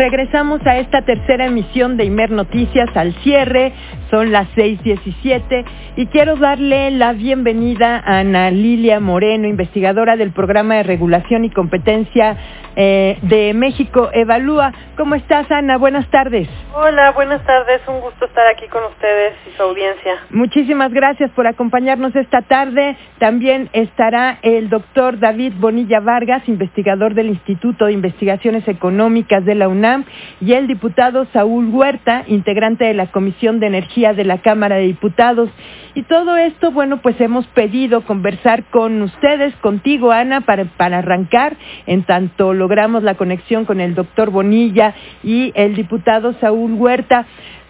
regresamos a esta tercera emisión de Imer Noticias al cierre. Son las 6:17 y quiero darle la bienvenida a Ana Lilia Moreno, investigadora del Programa de Regulación y Competencia eh, de México Evalúa. ¿Cómo estás, Ana? Buenas tardes. Hola, buenas tardes. Un gusto estar aquí con ustedes y su audiencia. Muchísimas gracias por acompañarnos esta tarde. También estará el doctor David Bonilla Vargas, investigador del Instituto de Investigaciones Económicas de la UNAM, y el diputado Saúl Huerta, integrante de la Comisión de Energía de la Cámara de Diputados. Y todo esto, bueno, pues hemos pedido conversar con ustedes, contigo, Ana, para, para arrancar, en tanto logramos la conexión con el doctor Bonilla y el diputado Saúl Huerta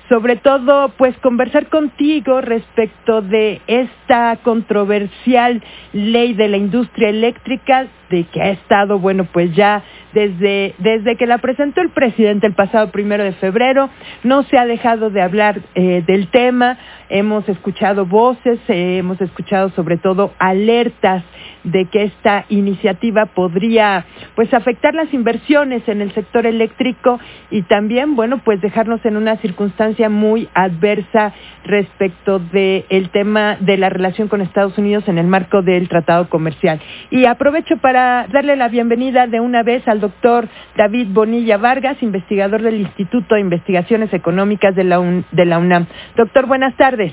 sobre todo pues conversar contigo respecto de esta controversial ley de la industria eléctrica de que ha estado bueno pues ya desde, desde que la presentó el presidente el pasado primero de febrero, no se ha dejado de hablar eh, del tema, hemos escuchado voces, eh, hemos escuchado sobre todo alertas de que esta iniciativa podría pues afectar las inversiones en el sector eléctrico y también bueno pues dejarnos en una circunstancia muy adversa respecto del el tema de la relación con Estados Unidos en el marco del tratado comercial. Y aprovecho para darle la bienvenida de una vez al doctor David Bonilla Vargas, investigador del Instituto de Investigaciones Económicas de la, de la UNAM. Doctor, buenas tardes.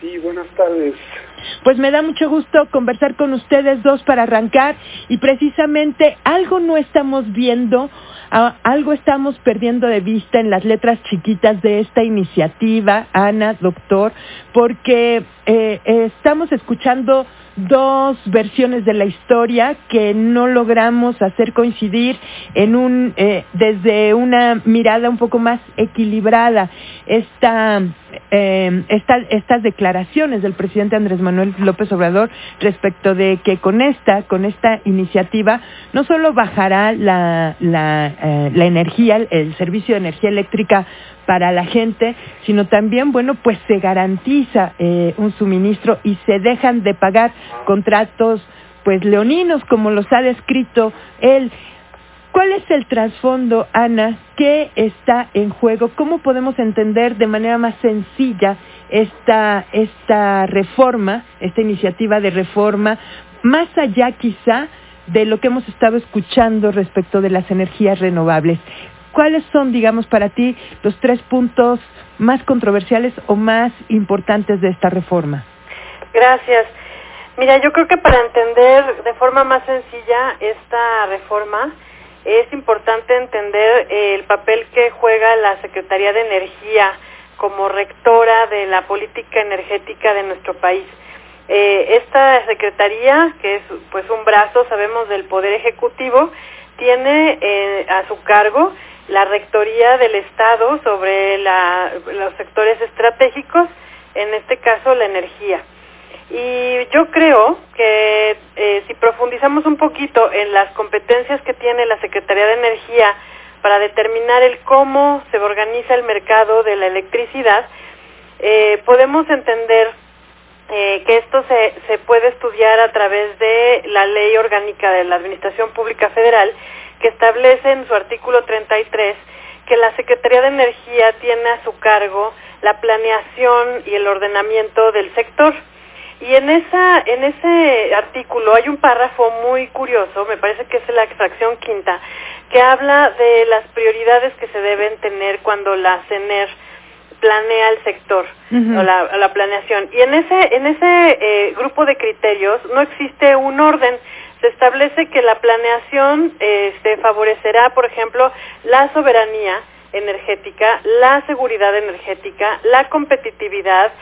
Sí, buenas tardes. Pues me da mucho gusto conversar con ustedes dos para arrancar y precisamente algo no estamos viendo, algo estamos perdiendo de vista en las letras chiquitas de esta iniciativa, Ana, doctor, porque eh, estamos escuchando dos versiones de la historia que no logramos hacer coincidir en un eh, desde una mirada un poco más equilibrada. Esta, eh, estas declaraciones del presidente Andrés Manuel López Obrador respecto de que con esta con esta iniciativa no solo bajará la eh, la energía el servicio de energía eléctrica para la gente, sino también, bueno, pues se garantiza eh, un suministro y se dejan de pagar contratos, pues leoninos, como los ha descrito él. ¿Cuál es el trasfondo, Ana? ¿Qué está en juego? ¿Cómo podemos entender de manera más sencilla esta, esta reforma, esta iniciativa de reforma, más allá quizá de lo que hemos estado escuchando respecto de las energías renovables? ¿Cuáles son, digamos, para ti los tres puntos más controversiales o más importantes de esta reforma? Gracias. Mira, yo creo que para entender de forma más sencilla esta reforma es importante entender el papel que juega la Secretaría de Energía como rectora de la política energética de nuestro país. Eh, esta secretaría, que es pues un brazo, sabemos, del Poder Ejecutivo, tiene eh, a su cargo la Rectoría del Estado sobre los sectores estratégicos, en este caso la energía. Y yo creo que eh, si profundizamos un poquito en las competencias que tiene la Secretaría de Energía para determinar el cómo se organiza el mercado de la electricidad, eh, podemos entender eh, que esto se, se puede estudiar a través de la Ley Orgánica de la Administración Pública Federal que establece en su artículo 33 que la Secretaría de Energía tiene a su cargo la planeación y el ordenamiento del sector. Y en esa en ese artículo hay un párrafo muy curioso, me parece que es la extracción quinta, que habla de las prioridades que se deben tener cuando la CENER planea el sector o la, la, planeación. Y en ese en ese eh, grupo de criterios no existe un orden, se establece que la planeación este, favorecerá, por ejemplo, la soberanía energética, la seguridad energética, la competitividad,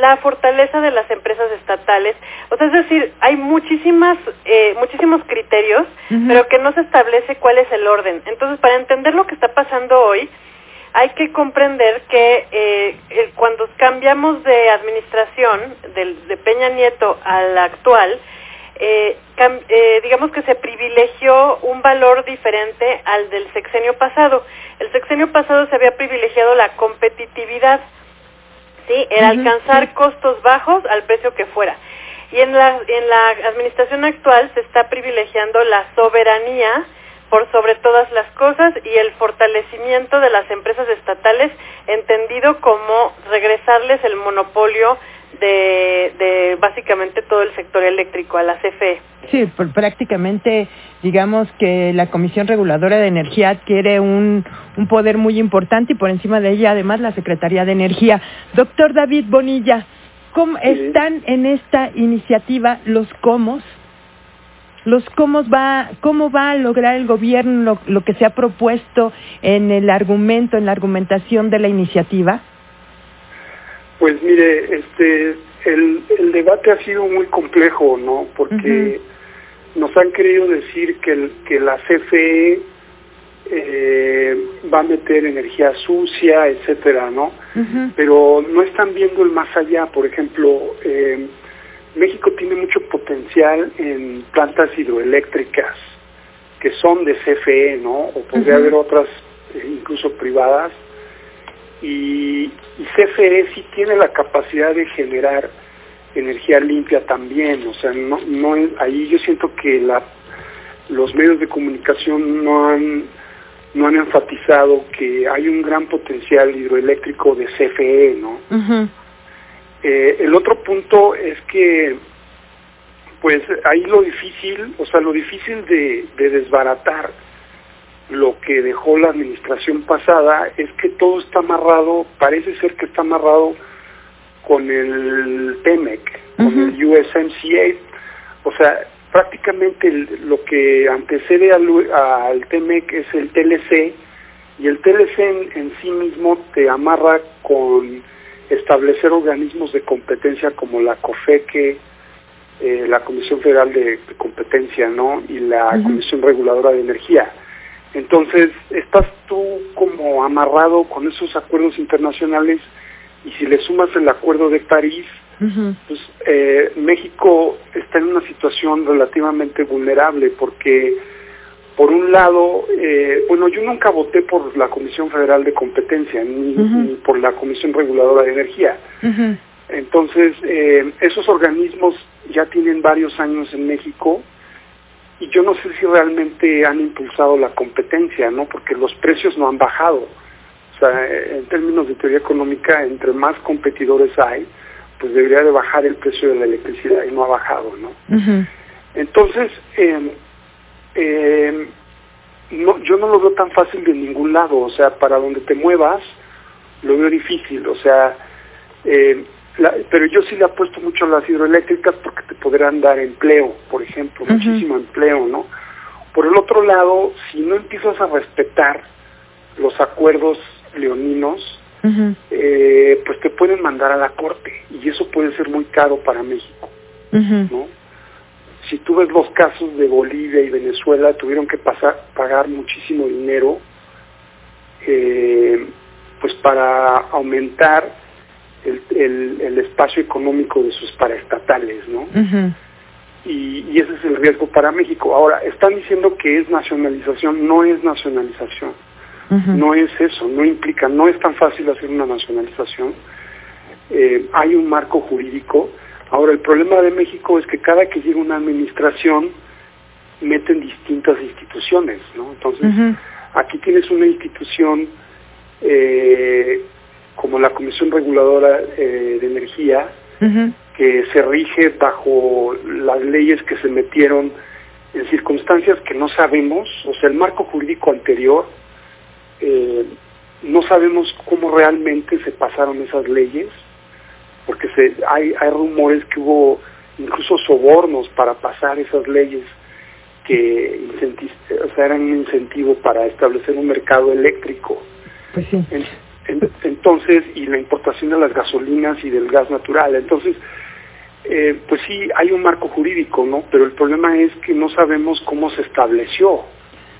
la fortaleza de las empresas estatales. O sea, es decir, hay muchísimas, eh, muchísimos criterios, pero que no se establece cuál es el orden. Entonces, para entender lo que está pasando hoy, hay que comprender que eh, cuando cambiamos de administración, de Peña Nieto a la actual, eh, eh, digamos que se privilegió un valor diferente al del sexenio pasado. El sexenio pasado se había privilegiado la competitividad, ¿sí? El alcanzar costos bajos al precio que fuera. Y en la, en la administración actual se está privilegiando la soberanía por sobre todas las cosas y el fortalecimiento de las empresas estatales entendido como regresarles el monopolio de, de básicamente todo el sector eléctrico a la CFE. Sí, prácticamente digamos que la Comisión Reguladora de Energía adquiere un, un poder muy importante y por encima de ella además la Secretaría de Energía. Doctor David Bonilla, ¿cómo están en esta iniciativa los comos? los cómo va cómo va a lograr el gobierno lo, que se ha propuesto en el argumento en la argumentación de la iniciativa pues mire este el, el debate ha sido muy complejo no porque nos han querido decir que el, que la CFE eh, va a meter energía sucia etcétera no pero no están viendo el más allá. Por ejemplo eh, México tiene mucho potencial en plantas hidroeléctricas que son de CFE, ¿no? O podría haber otras eh, incluso privadas. Y, CFE sí tiene la capacidad de generar energía limpia también, o sea, no, no ahí yo siento que la, los medios de comunicación no han no han enfatizado que hay un gran potencial hidroeléctrico de CFE, ¿no? Eh, el otro punto es que, pues ahí lo difícil, o sea, lo difícil de, desbaratar lo que dejó la administración pasada es que todo está amarrado, parece ser que está amarrado con el TEMEC, con el USMCA, o sea, prácticamente lo que antecede al, al, TEMEC es el TLC y el TLC en sí mismo te amarra con establecer organismos de competencia como la COFEQUE, eh, la Comisión Federal de, Competencia, ¿no? Y la Comisión Reguladora de Energía. Entonces, estás tú como amarrado con esos acuerdos internacionales y si le sumas el acuerdo de París, pues eh, México está en una situación relativamente vulnerable porque por un lado, eh, bueno, yo nunca voté por la Comisión Federal de Competencia ni, por la Comisión Reguladora de Energía. Entonces, eh, esos organismos ya tienen varios años en México y yo no sé si realmente han impulsado la competencia, ¿no? Porque los precios no han bajado. O sea, en términos de teoría económica, entre más competidores hay, pues debería de bajar el precio de la electricidad y no ha bajado, ¿no? Entonces, eh, eh, no, yo no lo veo tan fácil de ningún lado, o sea, para donde te muevas, lo veo difícil, o sea, eh, pero yo sí le apuesto mucho a las hidroeléctricas porque te podrán dar empleo, por ejemplo, muchísimo empleo, ¿no? Por el otro lado, si no empiezas a respetar los acuerdos leoninos, eh, pues te pueden mandar a la corte y eso puede ser muy caro para México, ¿no? si tú ves los casos de Bolivia y Venezuela, tuvieron que pasar, pagar muchísimo dinero eh, pues para aumentar el, el, espacio económico de sus paraestatales, ¿no? y, y, ese es el riesgo para México. Ahora, están diciendo que es nacionalización, no es nacionalización. No es eso, no implica, no es tan fácil hacer una nacionalización. Eh, hay un marco jurídico, Ahora, el problema de México es que cada que llega una administración, meten distintas instituciones, ¿no? Entonces, aquí tienes una institución eh, como la Comisión Reguladora eh, de Energía, que se rige bajo las leyes que se metieron en circunstancias que no sabemos, o sea, el marco jurídico anterior, eh, no sabemos cómo realmente se pasaron esas leyes, porque se, hay, hay rumores que hubo incluso sobornos para pasar esas leyes que o sea, eran un incentivo para establecer un mercado eléctrico. Pues sí. Entonces, y la importación de las gasolinas y del gas natural. Entonces, eh, pues sí, hay un marco jurídico, ¿no? Pero el problema es que no sabemos cómo se estableció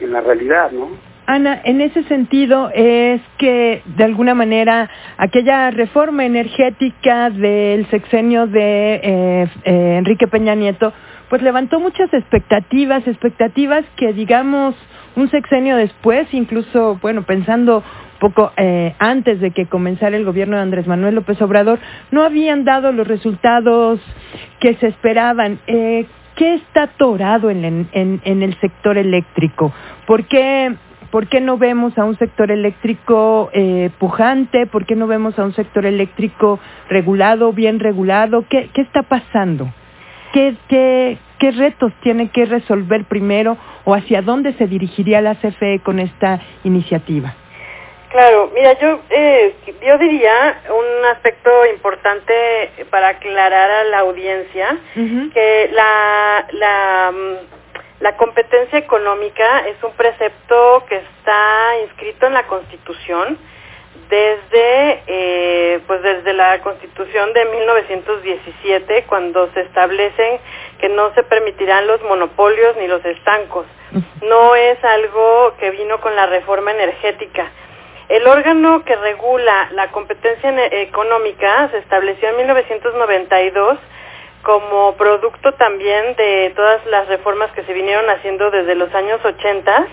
en la realidad, ¿no? Ana, en ese sentido es que de alguna manera aquella reforma energética del sexenio de eh, eh, Enrique Peña Nieto, pues levantó muchas expectativas, expectativas que digamos un sexenio después, incluso, bueno, pensando poco eh, antes de que comenzara el gobierno de Andrés Manuel López Obrador, no habían dado los resultados que se esperaban. ¿qué está atorado en, el sector eléctrico? ¿Por qué, ¿Por qué no vemos a un sector eléctrico eh, pujante? ¿Por qué no vemos a un sector eléctrico regulado, bien regulado? ¿Qué, qué está pasando? ¿Qué, qué, ¿Qué retos tiene que resolver primero o hacia dónde se dirigiría la CFE con esta iniciativa? Claro, mira, yo eh, yo diría un aspecto importante para aclarar a la audiencia que la, la mm, la competencia económica es un precepto que está inscrito en la Constitución desde eh, pues desde la Constitución de 1917 cuando se establecen que no se permitirán los monopolios ni los estancos. No es algo que vino con la reforma energética el órgano que regula la competencia económica se estableció en 1992 como producto también de todas las reformas que se vinieron haciendo desde los años 80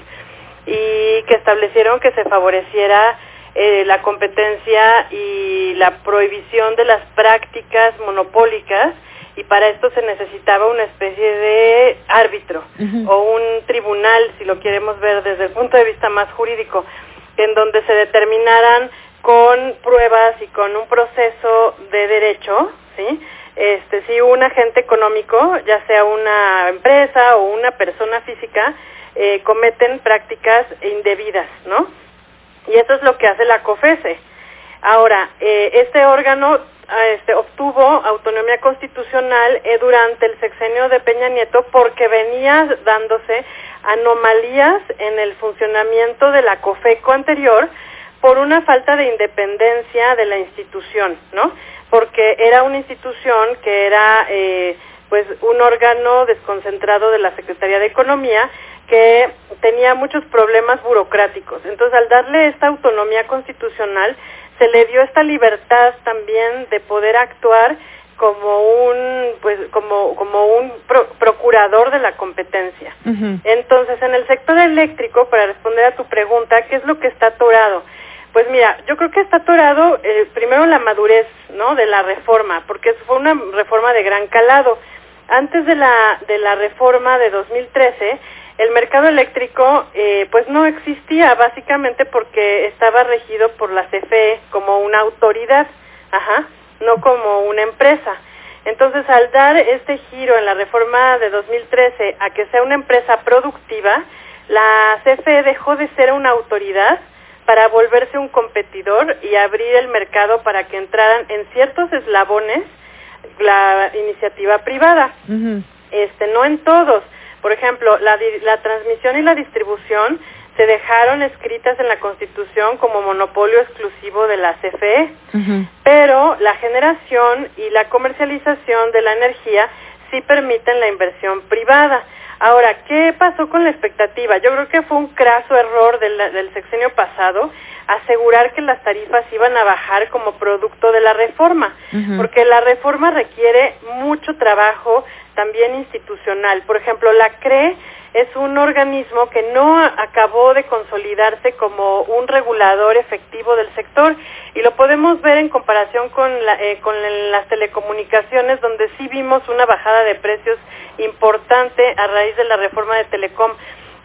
y que establecieron que se favoreciera eh, la competencia y la prohibición de las prácticas monopólicas y para esto se necesitaba una especie de árbitro o un tribunal, si lo queremos ver desde el punto de vista más jurídico en donde se determinaran con pruebas y con un proceso de derecho, ¿sí? Este, si un agente económico, ya sea una empresa o una persona física, eh, cometen prácticas indebidas, ¿no? Y eso es lo que hace la COFESE. Ahora, eh, este órgano este, obtuvo autonomía constitucional eh, durante el sexenio de Peña Nieto porque venía dándose anomalías en el funcionamiento de la COFECO anterior por una falta de independencia de la institución, ¿no? Porque era una institución que era eh, pues un órgano desconcentrado de la Secretaría de Economía que tenía muchos problemas burocráticos. Entonces, al darle esta autonomía constitucional, se le dio esta libertad también de poder actuar como un pues como como un procurador de la competencia. Entonces, en el sector eléctrico, para responder a tu pregunta, ¿qué es lo que está atorado? Pues mira, yo creo que está atorado eh, primero la madurez, ¿no? De la reforma, porque fue una reforma de gran calado. Antes de la de la reforma de 2013 el mercado eléctrico eh, pues no existía básicamente porque estaba regido por la CFE como una autoridad, ajá, no como una empresa. Entonces, al dar este giro en la reforma de 2013 a que sea una empresa productiva, la CFE dejó de ser una autoridad para volverse un competidor y abrir el mercado para que entraran en ciertos eslabones la iniciativa privada. Este, no en todos. Por ejemplo, la, la transmisión y la distribución se dejaron escritas en la Constitución como monopolio exclusivo de la CFE, pero la generación y la comercialización de la energía sí permiten la inversión privada. Ahora, ¿qué pasó con la expectativa? Yo creo que fue un craso error del, del sexenio pasado asegurar que las tarifas iban a bajar como producto de la reforma, porque la reforma requiere mucho trabajo también institucional. Por ejemplo, la CRE es un organismo que no acabó de consolidarse como un regulador efectivo del sector y lo podemos ver en comparación con, eh, con las telecomunicaciones donde sí vimos una bajada de precios importante a raíz de la reforma de Telecom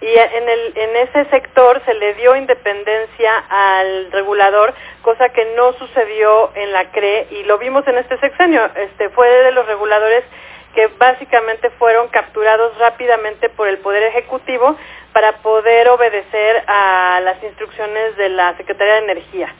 y en, el, en ese sector se le dio independencia al regulador, cosa que no sucedió en la CRE y lo vimos en este sexenio. Este fue de los reguladores que básicamente fueron capturados rápidamente por el Poder Ejecutivo para poder obedecer a las instrucciones de la Secretaría de Energía.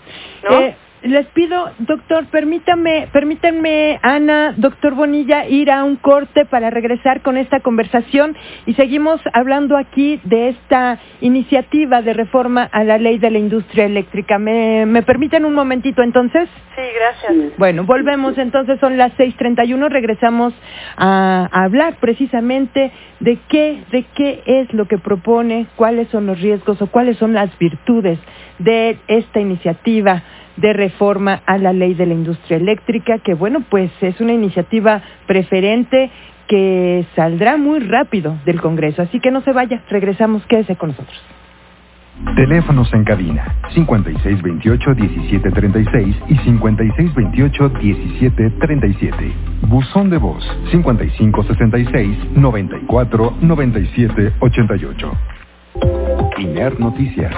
Les pido, doctor, permítame, permítanme, Ana, doctor Bonilla, ir a un corte para regresar con esta conversación y seguimos hablando aquí de esta iniciativa de reforma a la ley de la industria eléctrica. ¿Me, me permiten un momentito entonces? Sí, gracias. Bueno, volvemos entonces, son las 6.31, regresamos a, a hablar precisamente de qué, de qué es lo que propone, cuáles son los riesgos o cuáles son las virtudes de esta iniciativa de reforma a la ley de la industria eléctrica, que bueno, pues es una iniciativa preferente que saldrá muy rápido del Congreso. Así que no se vaya, regresamos, quédese con nosotros. Teléfonos en cabina 5628-1736 y 5628-1737. Buzón de voz 5566-949788. INER Noticias.